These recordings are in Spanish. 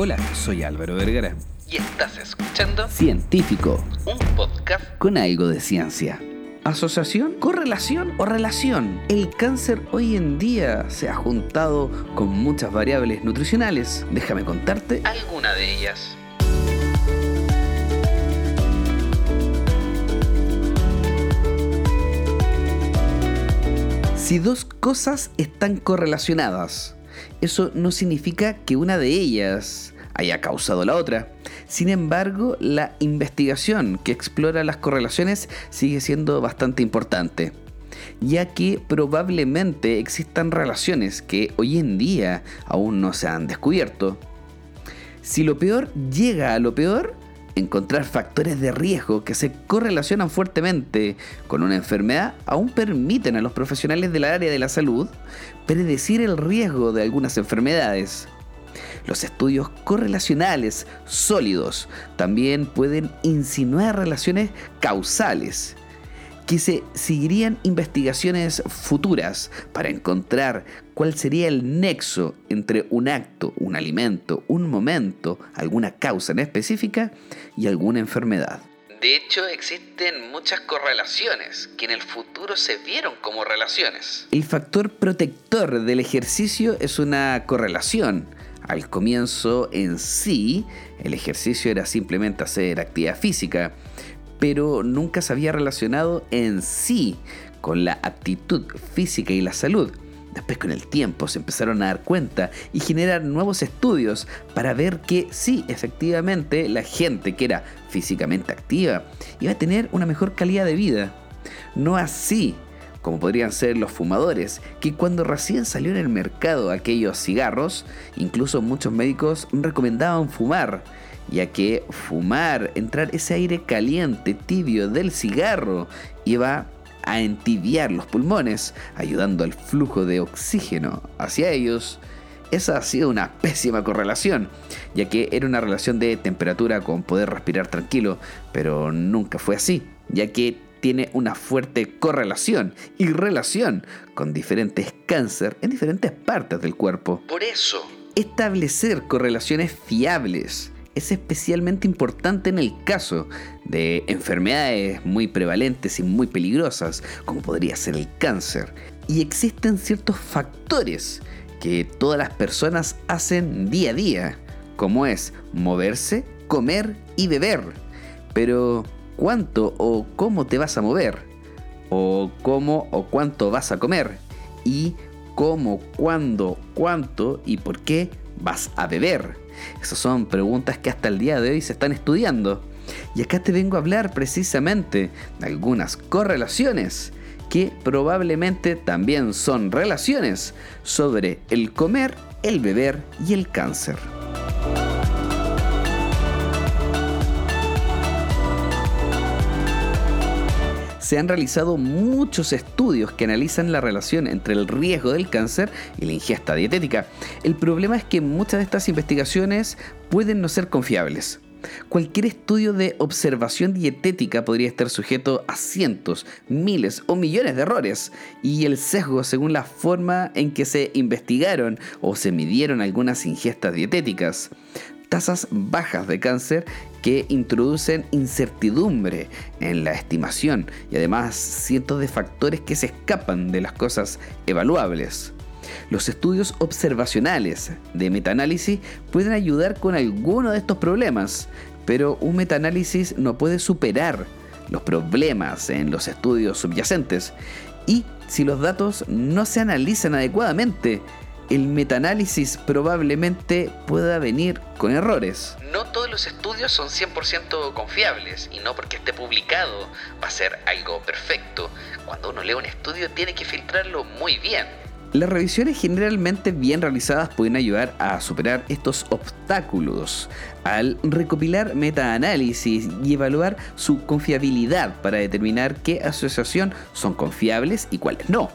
Hola, soy Álvaro Vergara. Y estás escuchando Científico, un podcast con algo de ciencia. ¿Asociación, correlación o relación? El cáncer hoy en día se ha juntado con muchas variables nutricionales. Déjame contarte. alguna de ellas. Si dos cosas están correlacionadas, eso no significa que una de ellas haya causado la otra. Sin embargo, la investigación que explora las correlaciones sigue siendo bastante importante, ya que probablemente existan relaciones que hoy en día aún no se han descubierto. Si lo peor llega a lo peor, encontrar factores de riesgo que se correlacionan fuertemente con una enfermedad aún permiten a los profesionales del área de la salud predecir el riesgo de algunas enfermedades. Los estudios correlacionales sólidos también pueden insinuar relaciones causales que se seguirían investigaciones futuras para encontrar cuál sería el nexo entre un acto, un alimento, un momento, alguna causa en específica y alguna enfermedad. De hecho, existen muchas correlaciones que en el futuro se vieron como relaciones. El factor protector del ejercicio es una correlación. Al comienzo en sí, el ejercicio era simplemente hacer actividad física, pero nunca se había relacionado en sí con la aptitud física y la salud. Después con el tiempo se empezaron a dar cuenta y generar nuevos estudios para ver que sí, efectivamente, la gente que era físicamente activa iba a tener una mejor calidad de vida. No así como podrían ser los fumadores, que cuando recién salió en el mercado aquellos cigarros, incluso muchos médicos recomendaban fumar ya que fumar, entrar ese aire caliente, tibio del cigarro, iba a entibiar los pulmones, ayudando al flujo de oxígeno hacia ellos. Esa ha sido una pésima correlación, ya que era una relación de temperatura con poder respirar tranquilo, pero nunca fue así, ya que tiene una fuerte correlación y relación con diferentes cáncer en diferentes partes del cuerpo. Por eso, establecer correlaciones fiables es especialmente importante en el caso de enfermedades muy prevalentes y muy peligrosas, como podría ser el cáncer. Y existen ciertos factores que todas las personas hacen día a día, como es moverse, comer y beber. Pero, ¿cuánto o cómo te vas a mover? ¿O cómo o cuánto vas a comer? ¿Y cómo, cuándo, cuánto y por qué vas a beber? Esas son preguntas que hasta el día de hoy se están estudiando. Y acá te vengo a hablar precisamente de algunas correlaciones que probablemente también son relaciones sobre el comer, el beber y el cáncer. Se han realizado muchos estudios que analizan la relación entre el riesgo del cáncer y la ingesta dietética. El problema es que muchas de estas investigaciones pueden no ser confiables. Cualquier estudio de observación dietética podría estar sujeto a cientos, miles o millones de errores, y el sesgo según la forma en que se investigaron o se midieron algunas ingestas dietéticas tasas bajas de cáncer que introducen incertidumbre en la estimación y además cientos de factores que se escapan de las cosas evaluables. Los estudios observacionales de metaanálisis pueden ayudar con alguno de estos problemas, pero un metaanálisis no puede superar los problemas en los estudios subyacentes y si los datos no se analizan adecuadamente, el metaanálisis probablemente pueda venir con errores. No todos los estudios son 100% confiables y no porque esté publicado va a ser algo perfecto. Cuando uno lee un estudio tiene que filtrarlo muy bien. Las revisiones generalmente bien realizadas pueden ayudar a superar estos obstáculos al recopilar metaanálisis y evaluar su confiabilidad para determinar qué asociación son confiables y cuáles no.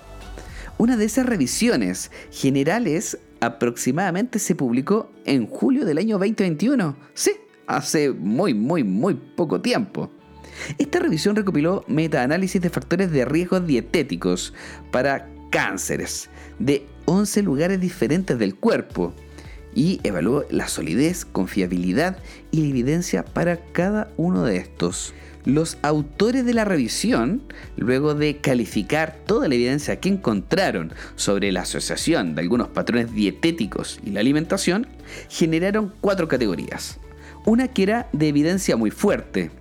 Una de esas revisiones generales aproximadamente se publicó en julio del año 2021. Sí, hace muy, muy, muy poco tiempo. Esta revisión recopiló metaanálisis de factores de riesgo dietéticos para cánceres de 11 lugares diferentes del cuerpo y evaluó la solidez, confiabilidad y la evidencia para cada uno de estos. Los autores de la revisión, luego de calificar toda la evidencia que encontraron sobre la asociación de algunos patrones dietéticos y la alimentación, generaron cuatro categorías. Una que era de evidencia muy fuerte,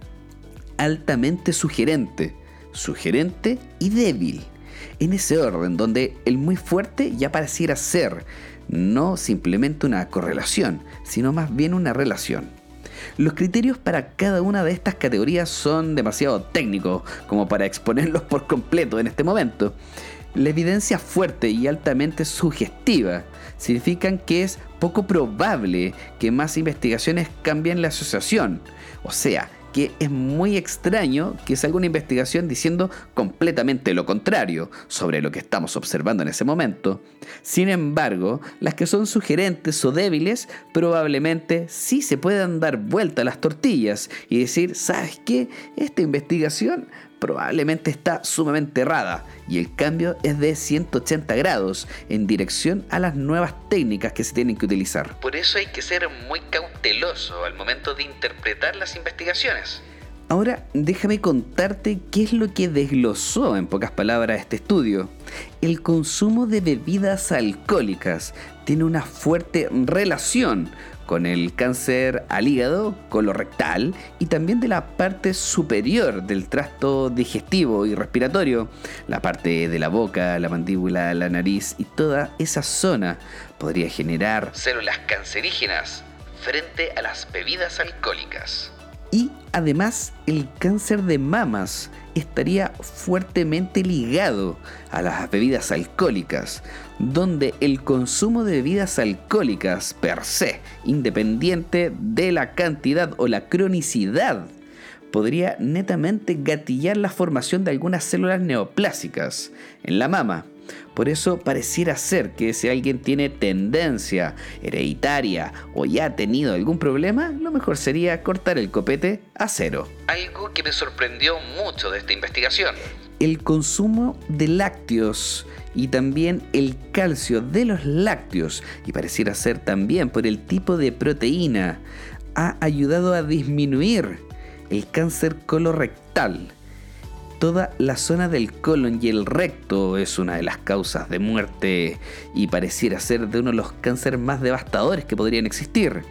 altamente sugerente, sugerente y débil. En ese orden, donde el muy fuerte ya pareciera ser no simplemente una correlación, sino más bien una relación. Los criterios para cada una de estas categorías son demasiado técnicos como para exponerlos por completo en este momento. La evidencia fuerte y altamente sugestiva significan que es poco probable que más investigaciones cambien la asociación. O sea, que es muy extraño que salga una investigación diciendo completamente lo contrario sobre lo que estamos observando en ese momento. Sin embargo, las que son sugerentes o débiles probablemente sí se puedan dar vuelta a las tortillas y decir, ¿sabes qué? Esta investigación probablemente está sumamente errada y el cambio es de 180 grados en dirección a las nuevas técnicas que se tienen que utilizar. Por eso hay que ser muy cauteloso al momento de interpretar las investigaciones. Ahora déjame contarte qué es lo que desglosó en pocas palabras este estudio. El consumo de bebidas alcohólicas tiene una fuerte relación con el cáncer al hígado, colorectal y también de la parte superior del tracto digestivo y respiratorio, la parte de la boca, la mandíbula, la nariz y toda esa zona podría generar células cancerígenas frente a las bebidas alcohólicas. Y además el cáncer de mamas estaría fuertemente ligado a las bebidas alcohólicas, donde el consumo de bebidas alcohólicas per se, independiente de la cantidad o la cronicidad, podría netamente gatillar la formación de algunas células neoplásicas en la mama, por eso pareciera ser que si alguien tiene tendencia hereditaria o ya ha tenido algún problema, lo mejor sería cortar el copete a cero. Algo que me sorprendió mucho de esta investigación. El consumo de lácteos y también el calcio de los lácteos, y pareciera ser también por el tipo de proteína, ha ayudado a disminuir el cáncer colorectal toda la zona del colon y el recto es una de las causas de muerte y pareciera ser de uno de los cánceres más devastadores que podrían existir.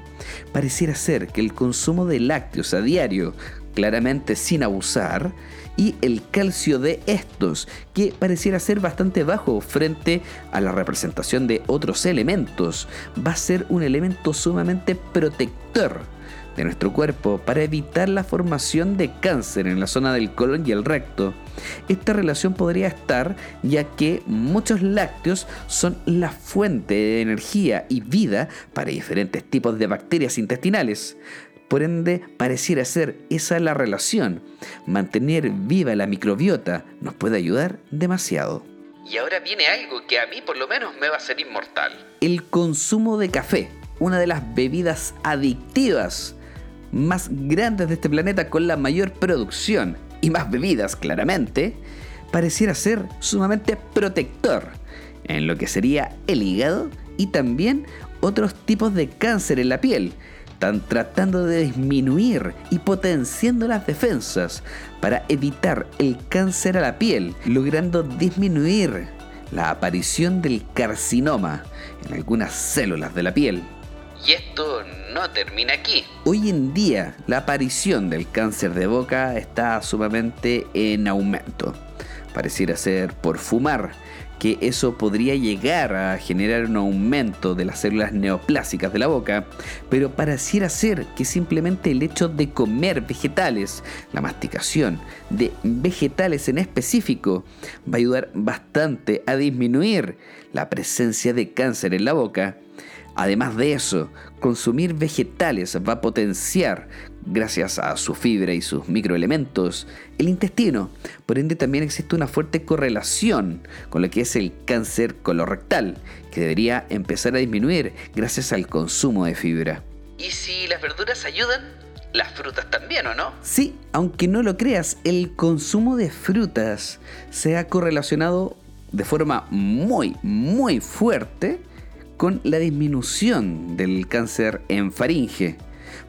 Pareciera ser que el consumo de lácteos a diario, claramente sin abusar, y el calcio de estos, que pareciera ser bastante bajo frente a la representación de otros elementos, va a ser un elemento sumamente protector de nuestro cuerpo para evitar la formación de cáncer en la zona del colon y el recto. Esta relación podría estar ya que muchos lácteos son la fuente de energía y vida para diferentes tipos de bacterias intestinales. Por ende, pareciera ser esa la relación. Mantener viva la microbiota nos puede ayudar demasiado. Y ahora viene algo que a mí por lo menos me va a ser inmortal. El consumo de café, una de las bebidas adictivas más grandes de este planeta con la mayor producción y más bebidas claramente, pareciera ser sumamente protector en lo que sería el hígado y también otros tipos de cáncer en la piel. Están tratando de disminuir y potenciando las defensas para evitar el cáncer a la piel, logrando disminuir la aparición del carcinoma en algunas células de la piel. Y esto no termina aquí. Hoy en día la aparición del cáncer de boca está sumamente en aumento. Pareciera ser por fumar, que eso podría llegar a generar un aumento de las células neoplásicas de la boca, pero pareciera ser que simplemente el hecho de comer vegetales, la masticación de vegetales en específico, va a ayudar bastante a disminuir la presencia de cáncer en la boca Además de eso, consumir vegetales va a potenciar, gracias a su fibra y sus microelementos, el intestino. Por ende también existe una fuerte correlación con lo que es el cáncer colorectal, que debería empezar a disminuir gracias al consumo de fibra. ¿Y si las verduras ayudan? Las frutas también, ¿o no? Sí, aunque no lo creas, el consumo de frutas se ha correlacionado de forma muy, muy fuerte con la disminución del cáncer en faringe.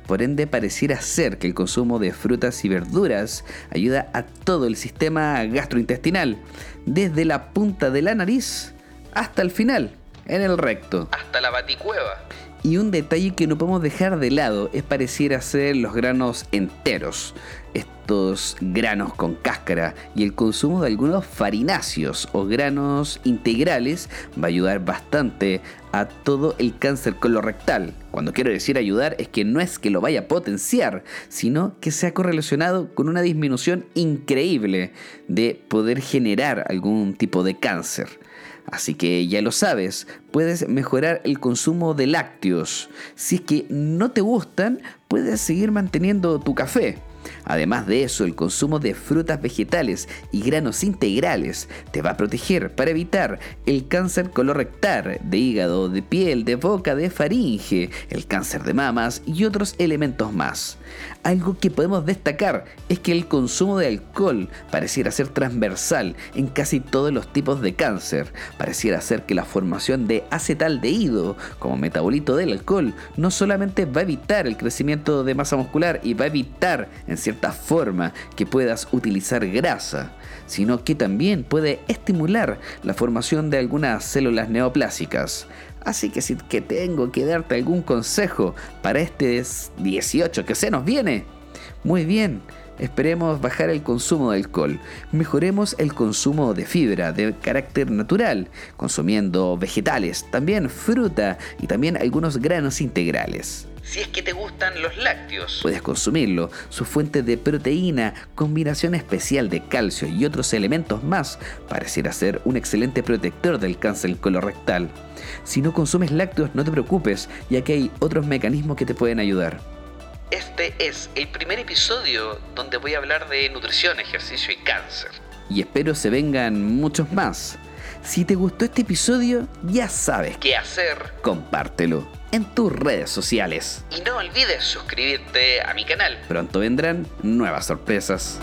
Por ende, pareciera ser que el consumo de frutas y verduras ayuda a todo el sistema gastrointestinal, desde la punta de la nariz hasta el final, en el recto. Hasta la baticueva. Y un detalle que no podemos dejar de lado es pareciera ser los granos enteros, estos granos con cáscara y el consumo de algunos farináceos o granos integrales va a ayudar bastante a todo el cáncer colorectal. Cuando quiero decir ayudar es que no es que lo vaya a potenciar, sino que se ha correlacionado con una disminución increíble de poder generar algún tipo de cáncer. Así que ya lo sabes, puedes mejorar el consumo de lácteos. Si es que no te gustan, puedes seguir manteniendo tu café. Además de eso, el consumo de frutas vegetales y granos integrales te va a proteger para evitar el cáncer colorectal, de hígado, de piel, de boca, de faringe, el cáncer de mamas y otros elementos más. Algo que podemos destacar es que el consumo de alcohol pareciera ser transversal en casi todos los tipos de cáncer. Pareciera ser que la formación de acetaldehído como metabolito del alcohol no solamente va a evitar el crecimiento de masa muscular y va a evitar en cierta forma que puedas utilizar grasa, sino que también puede estimular la formación de algunas células neoplásicas. Así que si que tengo que darte algún consejo para este 18 que se nos viene, muy bien, esperemos bajar el consumo de alcohol, mejoremos el consumo de fibra de carácter natural, consumiendo vegetales, también fruta y también algunos granos integrales si es que te gustan los lácteos. Puedes consumirlo, su fuente de proteína, combinación especial de calcio y otros elementos más, pareciera ser un excelente protector del cáncer colorectal. Si no consumes lácteos, no te preocupes, ya que hay otros mecanismos que te pueden ayudar. Este es el primer episodio donde voy a hablar de nutrición, ejercicio y cáncer. Y espero se vengan muchos más. Si te gustó este episodio, ya sabes qué hacer. Compártelo en tus redes sociales. Y no olvides suscribirte a mi canal. Pronto vendrán nuevas sorpresas.